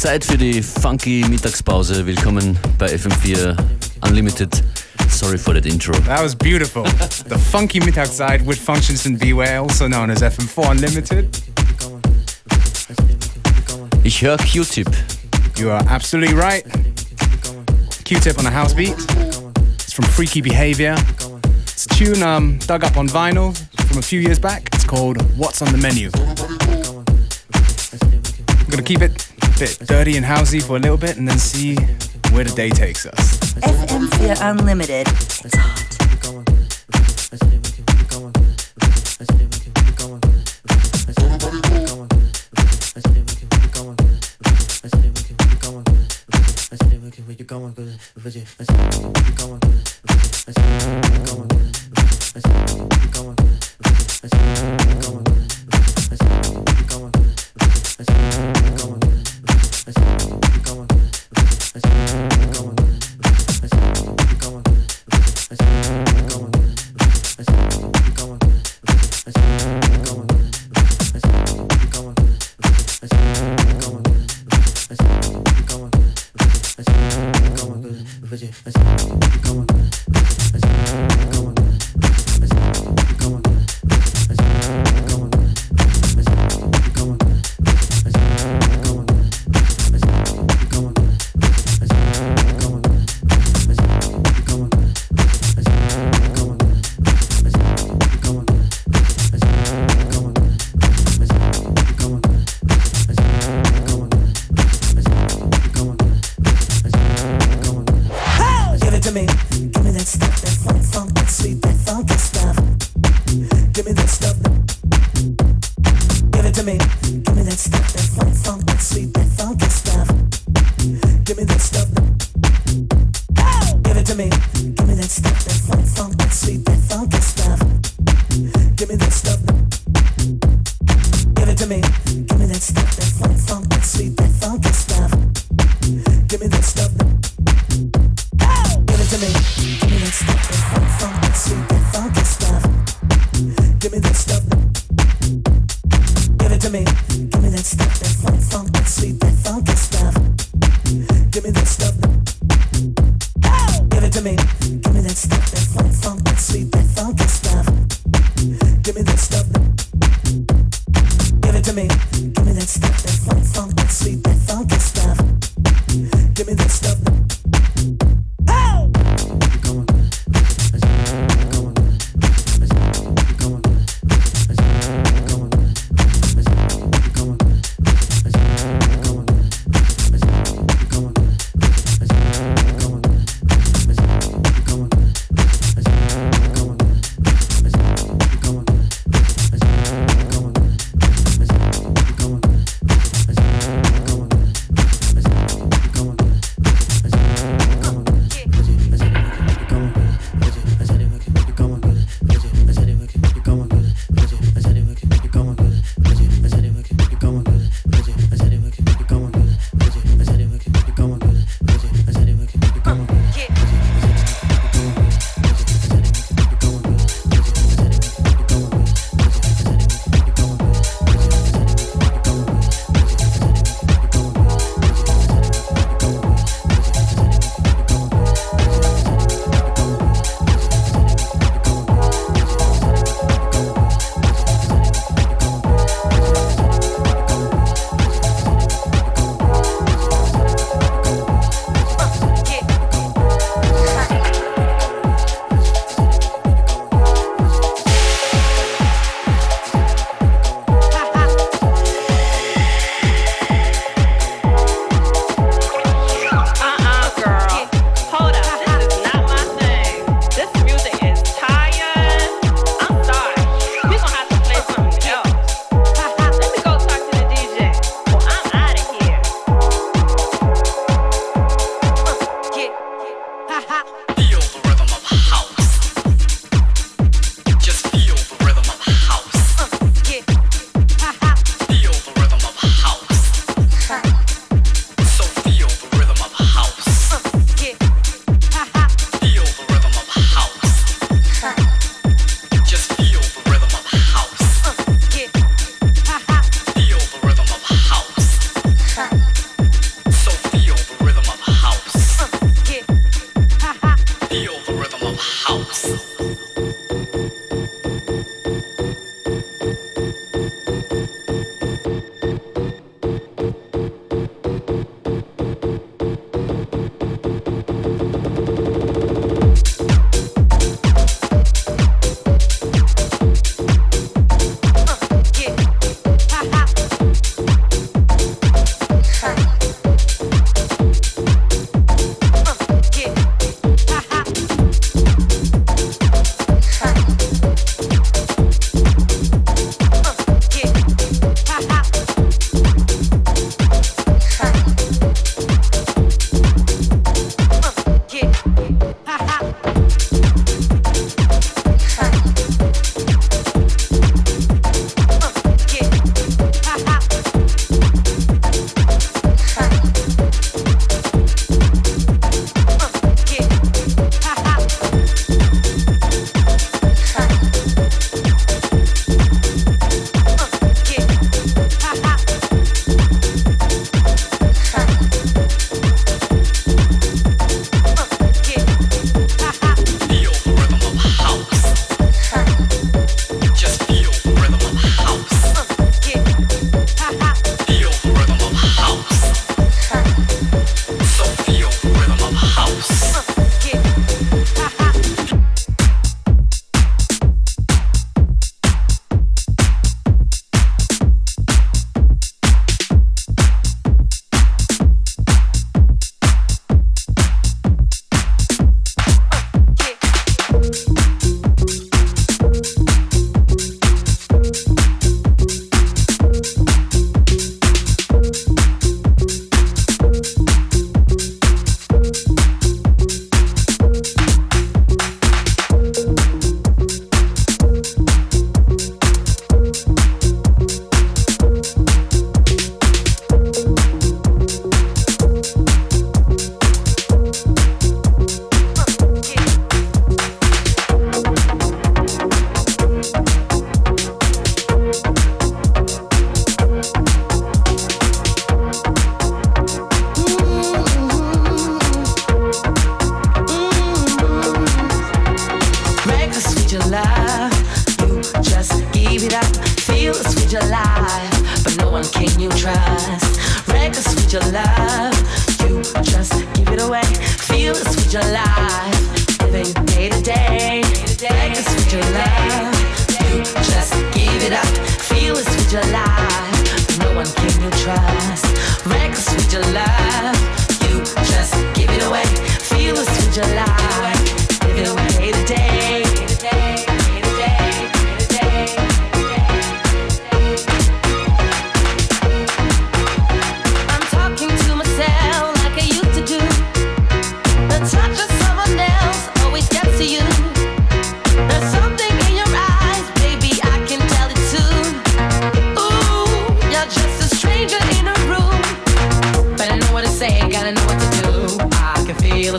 Zeit für die funky Mittagspause. Willkommen bei FM4 Unlimited. Sorry for that intro. That was beautiful. the funky Mittagszeit with Functions in Beware, also known as FM4 Unlimited. Ich höre Q-Tip. You are absolutely right. Q-Tip on a house beat. It's from Freaky Behavior. It's a tune um, dug up on vinyl from a few years back. It's called What's on the Menu. I'm gonna keep it bit dirty and housey for a little bit and then see where the day takes us. FM4 Unlimited. It's hot. Give me that stuff. Give it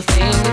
thing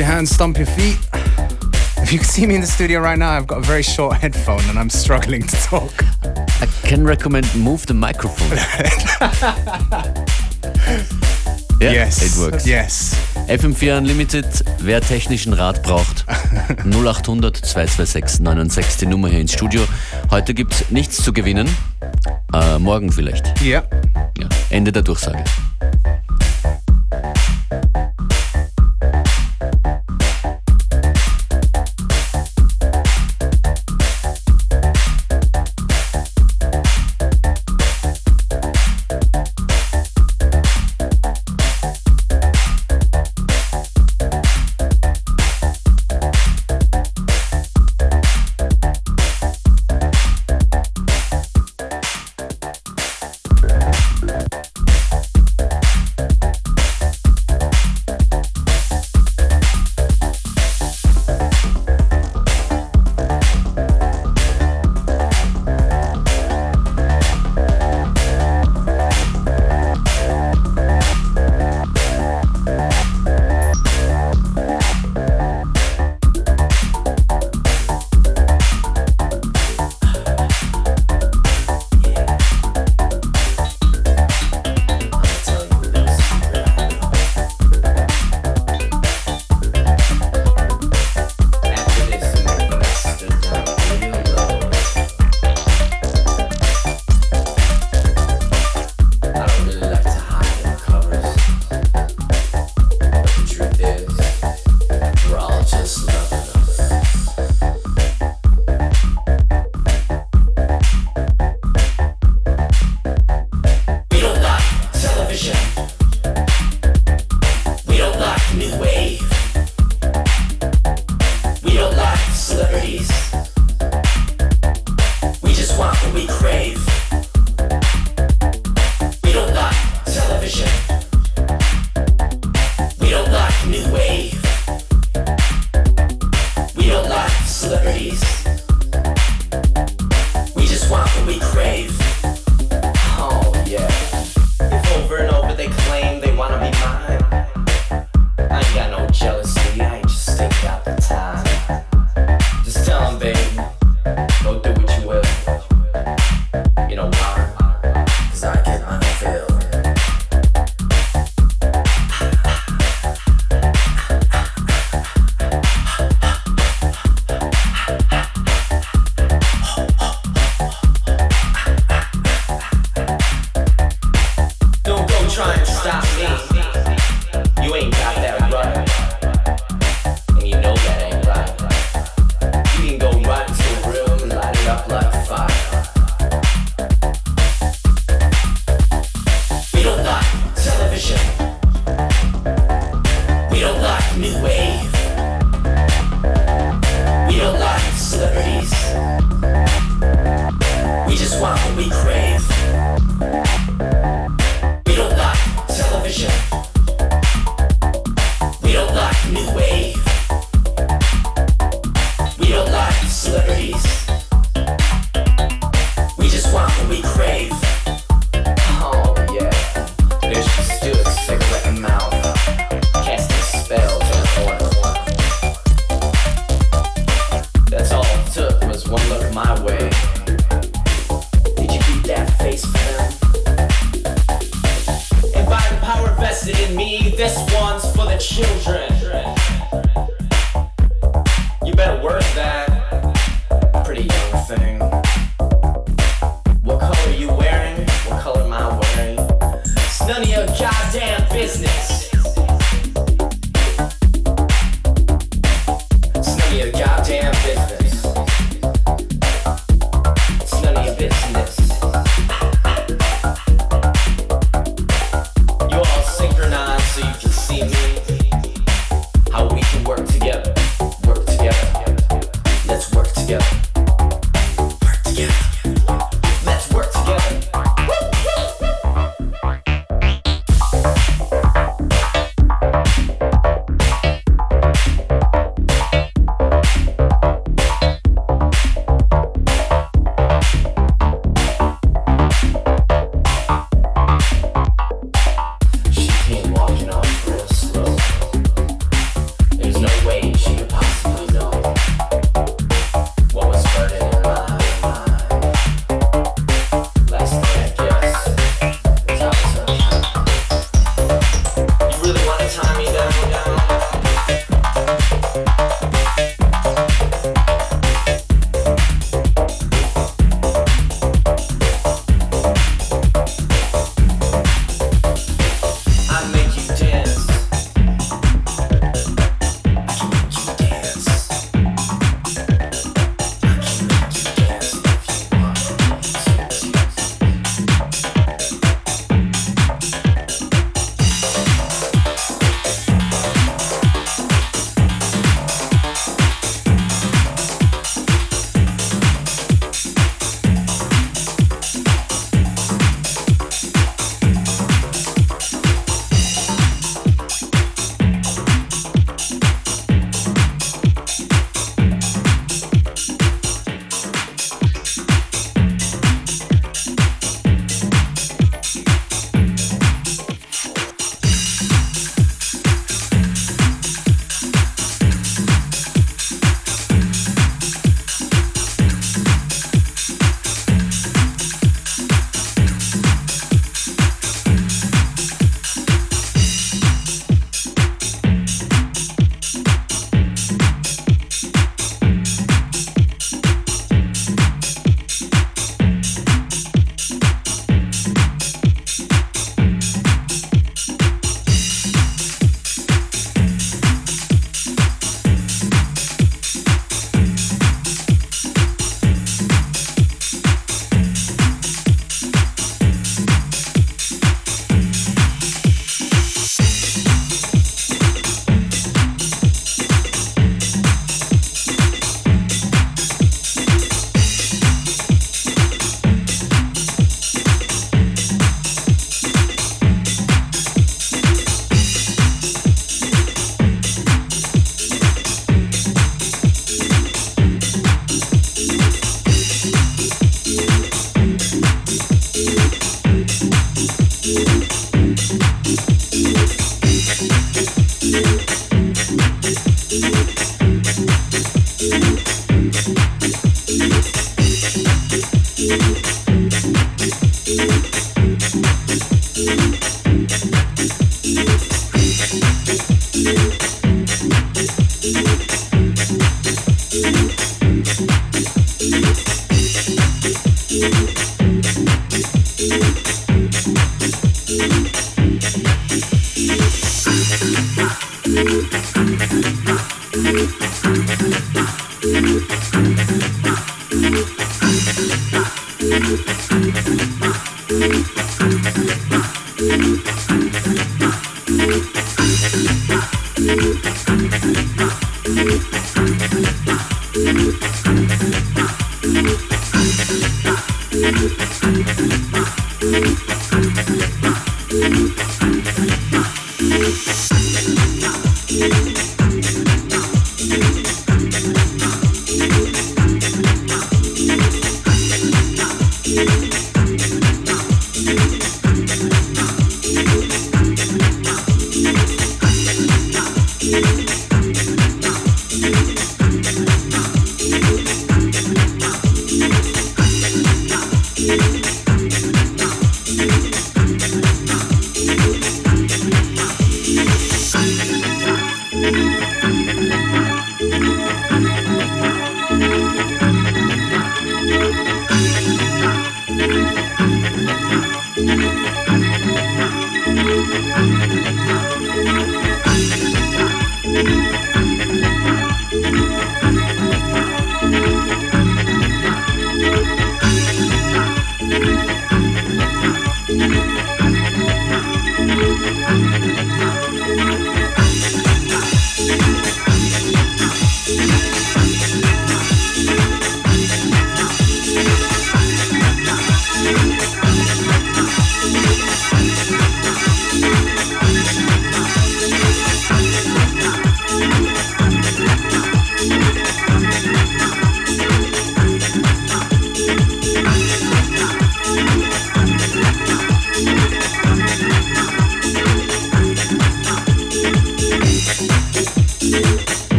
your hands, stomp your feet. If you can see me in the studio right now, I've got a very short headphone and I'm struggling to talk. I can recommend move the microphone. yeah, yes. it works. Yes. FM4 Unlimited, wer technischen Rat braucht, 0800 226 996 die Nummer hier ins Studio. Heute gibt's nichts zu gewinnen, äh, morgen vielleicht. Yeah. Ja, Ende der Durchsage.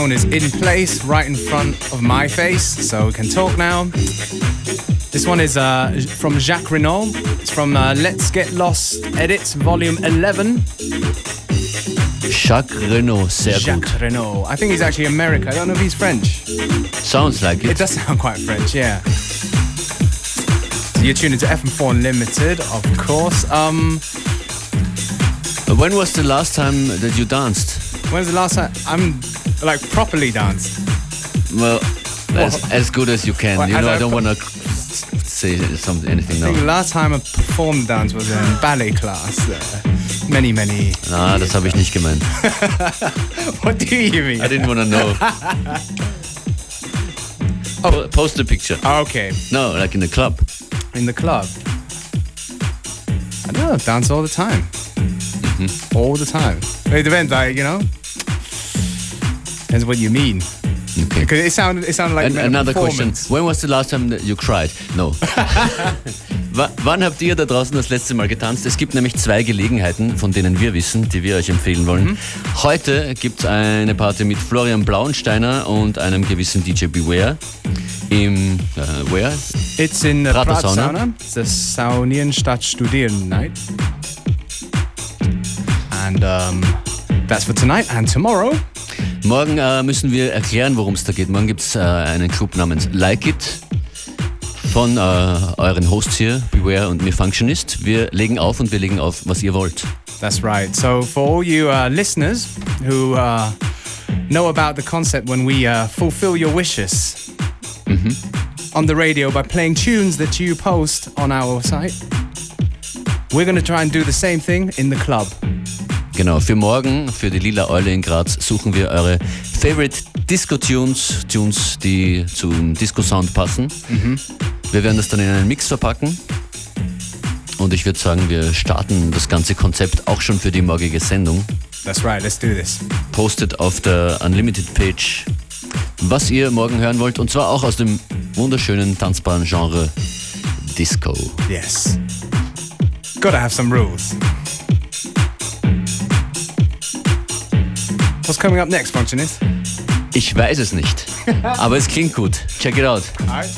Microphone is in place right in front of my face, so we can talk now. This one is uh, from Jacques Renault. It's from uh, Let's Get Lost Edits, Volume 11. Jacques Renault, sehr Jacques gut. Renault. I think he's actually American. I don't know if he's French. Sounds like It it. does sound quite French, yeah. So you're tuned into FM4 Unlimited, of course. Um, When was the last time that you danced? when's the last time I'm like properly danced? Well, as, as good as you can. Well, you know, I I don't want to say something, anything I think the last time I performed dance was in ballet class. Uh, many, many. Na, das habe ich nicht gemeint. What do you mean? I didn't want to know. oh, post a picture. Okay, No, like in the club. in the club. I don't know, dance all the time. Mm-hmm. All the time. It depends, like, you know? Depends what you mean. Okay. Because it sounded, it sounded like An another question. When was the last time that you cried? No. Wa- Wann habt ihr da draußen das letzte Mal getanzt? Es gibt nämlich zwei Gelegenheiten, von denen wir wissen, die wir euch empfehlen wollen. Mhm. Heute gibt es eine Party mit Florian Blauensteiner und einem gewissen DJ Beware im äh, Where? It's in the Prater Prater Sauna. Sauna. It's the Saunienstadt Studieren night. And um, that's for tonight and tomorrow. Morgen äh, müssen wir erklären, worum es da geht. Morgen gibt es äh, einen Club namens Like It von äh, euren Hosts hier, Beware und Me Functionist. Wir legen auf und wir legen auf, was ihr wollt. That's right. So for all you uh, listeners who uh, know about the concept when we uh, fulfill your wishes on the radio by playing tunes that you post on our site, we're going to try and do the same thing in the club. Genau, für morgen, für die Lila Eule in Graz, suchen wir eure Favorite Disco-Tunes, Tunes, die zum Disco-Sound passen. Wir werden das dann in einen Mix verpacken. Und ich würde sagen, wir starten das ganze Konzept auch schon für die morgige Sendung. That's right. Let's do this. Postet auf der Unlimited-Page, was ihr morgen hören wollt. Und zwar auch aus dem wunderschönen, tanzbaren Genre Disco. Yes. Gotta have some rules. What's coming up next, Functionist? Ich weiß es nicht. Aber es klingt gut. Check it out. Alright.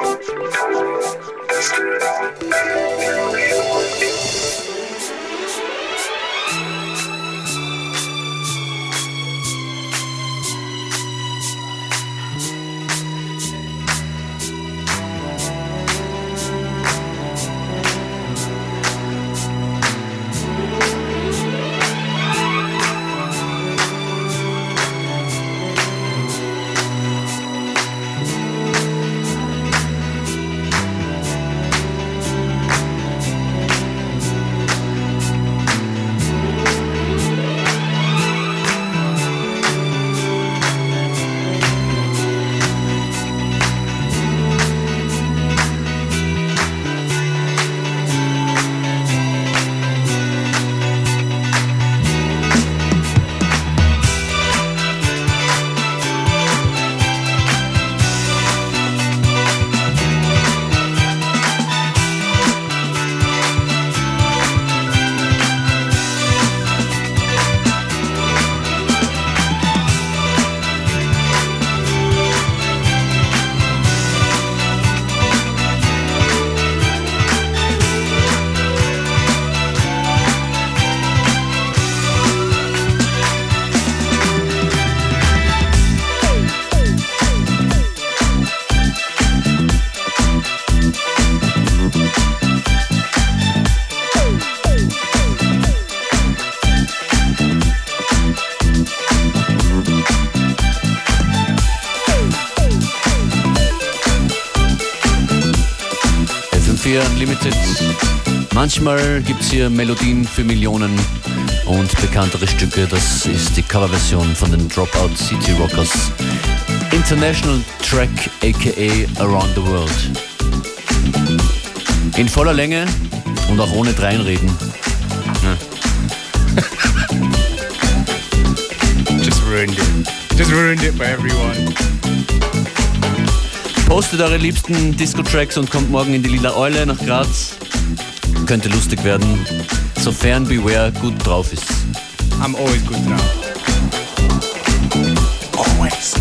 Thank you. FM4 Unlimited. Manchmal gibt es hier Melodien für Millionen und bekanntere Stücke. Das ist die Coverversion von den Dropout City Rockers. International Track aka Around the World. In voller Länge und auch ohne dreinreden. Just ruined it. Just ruined it for everyone. Postet eure liebsten Disco-Tracks und kommt morgen in die Lila Eule nach Graz. Könnte lustig werden, sofern Beware gut drauf ist. I'm always good now. Always.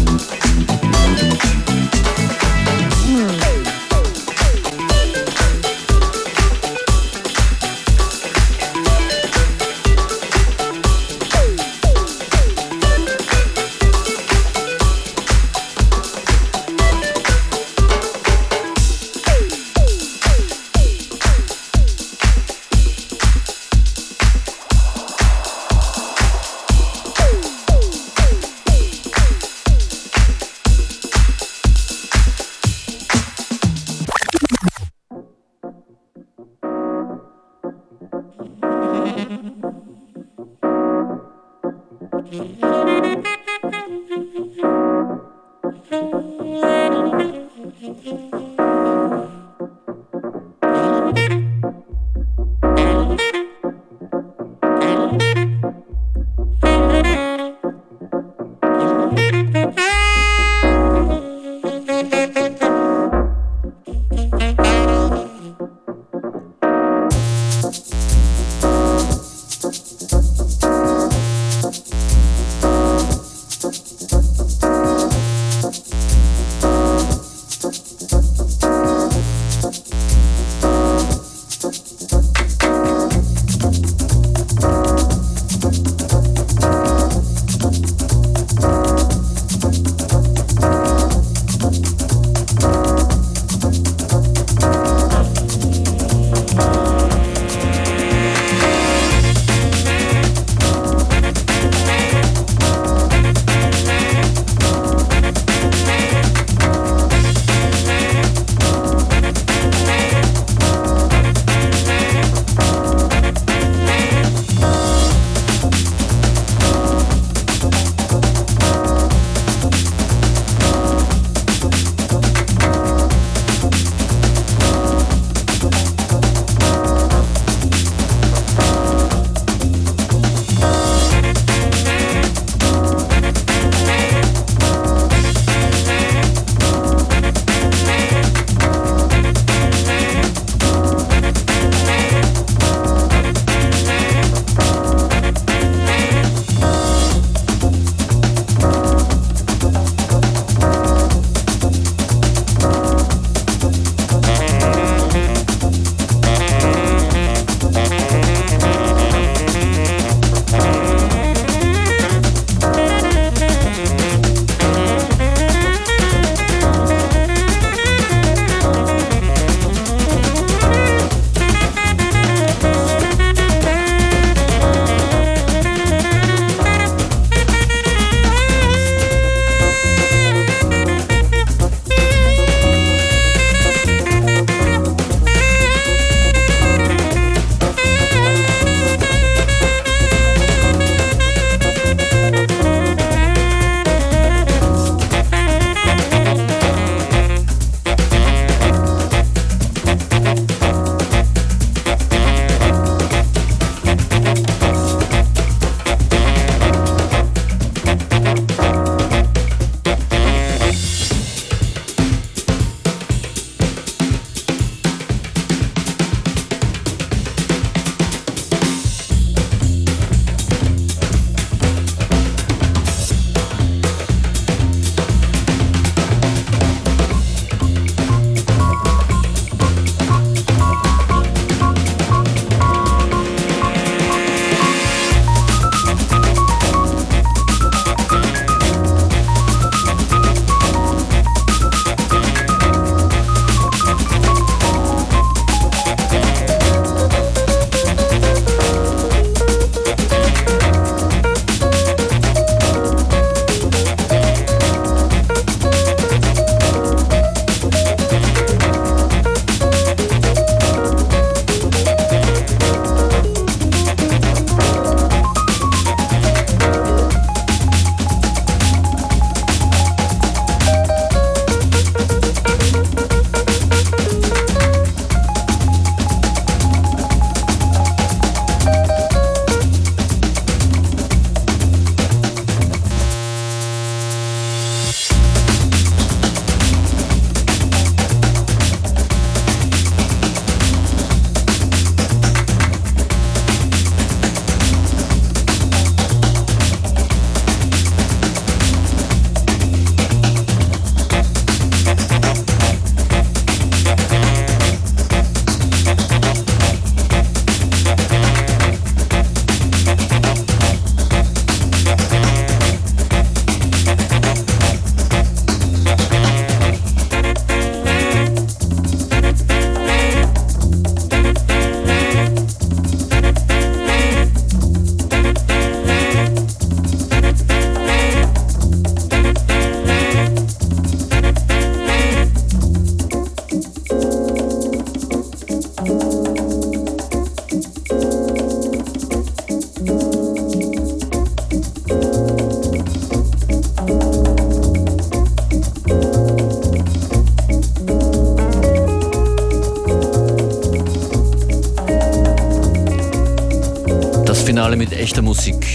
Finale mit echter Musik.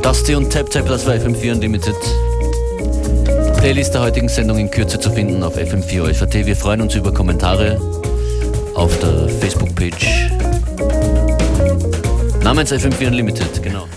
Dusty und Tap Tap, das war FM4 Unlimited. Playlist der heutigen Sendung in Kürze zu finden auf FM4 OFAT. Wir freuen uns über Kommentare auf der Facebook-Page namens FM4 Unlimited, genau.